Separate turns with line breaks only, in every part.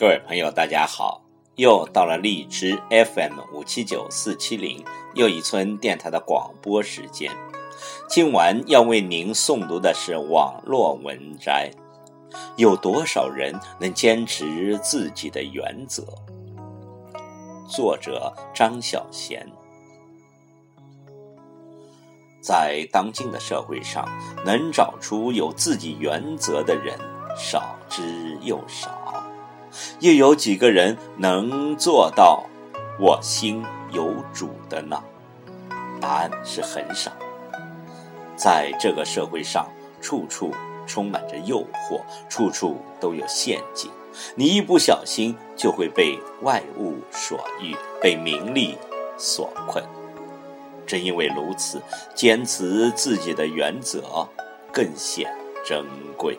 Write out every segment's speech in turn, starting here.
各位朋友，大家好！又到了荔枝 FM 五七九四七零又一村电台的广播时间。今晚要为您诵读的是网络文摘。有多少人能坚持自己的原则？作者张小娴。在当今的社会上，能找出有自己原则的人少之又少。又有几个人能做到我心有主的呢？答案是很少。在这个社会上，处处充满着诱惑，处处都有陷阱。你一不小心，就会被外物所欲，被名利所困。正因为如此，坚持自己的原则更显珍贵。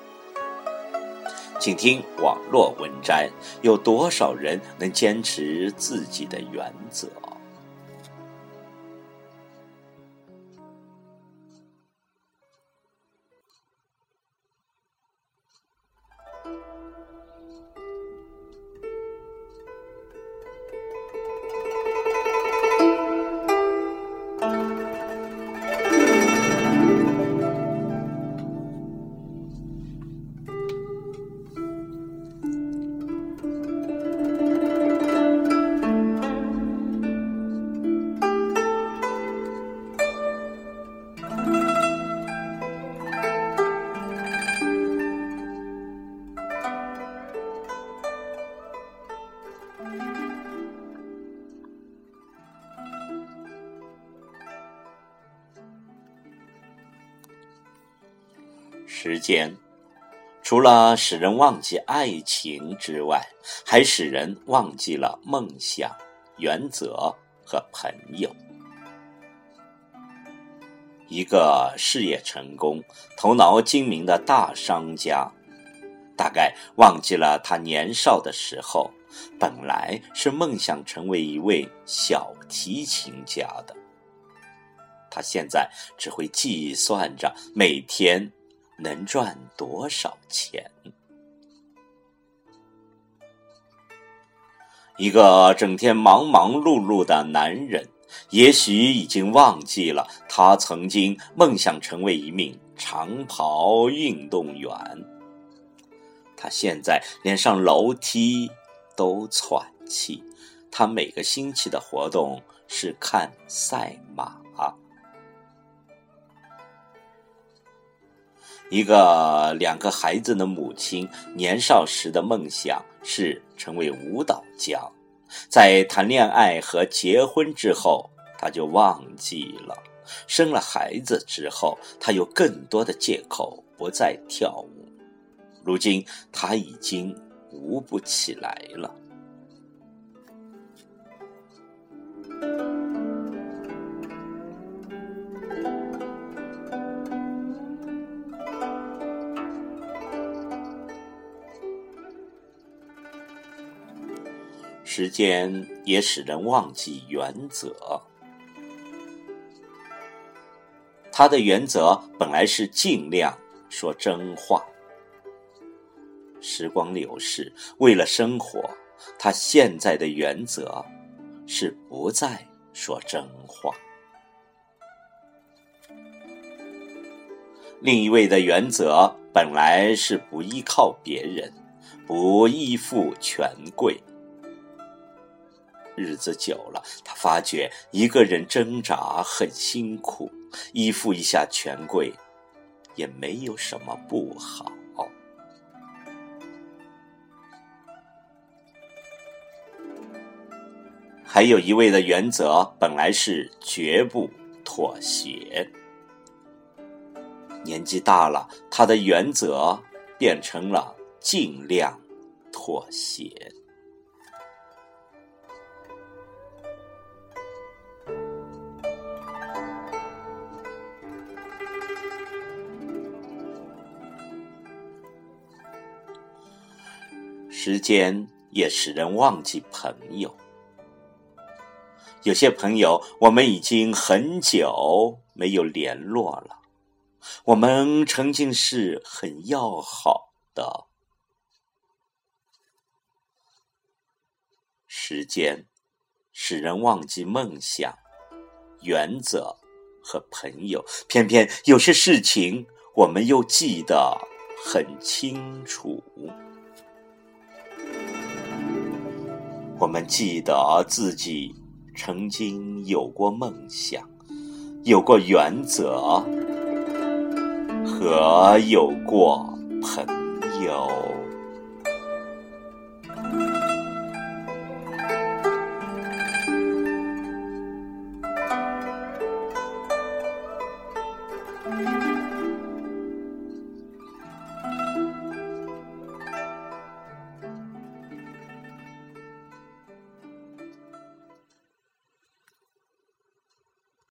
请听网络文摘：有多少人能坚持自己的原则？时间，除了使人忘记爱情之外，还使人忘记了梦想、原则和朋友。一个事业成功、头脑精明的大商家，大概忘记了他年少的时候，本来是梦想成为一位小提琴家的。他现在只会计算着每天。能赚多少钱？一个整天忙忙碌碌的男人，也许已经忘记了他曾经梦想成为一名长跑运动员。他现在连上楼梯都喘气。他每个星期的活动是看赛一个两个孩子的母亲，年少时的梦想是成为舞蹈家，在谈恋爱和结婚之后，他就忘记了；生了孩子之后，他有更多的借口不再跳舞。如今他已经舞不起来了。时间也使人忘记原则。他的原则本来是尽量说真话。时光流逝，为了生活，他现在的原则是不再说真话。另一位的原则本来是不依靠别人，不依附权贵。日子久了，他发觉一个人挣扎很辛苦，依附一下权贵，也没有什么不好。还有一位的原则本来是绝不妥协，年纪大了，他的原则变成了尽量妥协。时间也使人忘记朋友。有些朋友，我们已经很久没有联络了。我们曾经是很要好的。时间使人忘记梦想、原则和朋友，偏偏有些事情我们又记得很清楚。我们记得自己曾经有过梦想，有过原则，和有过朋友。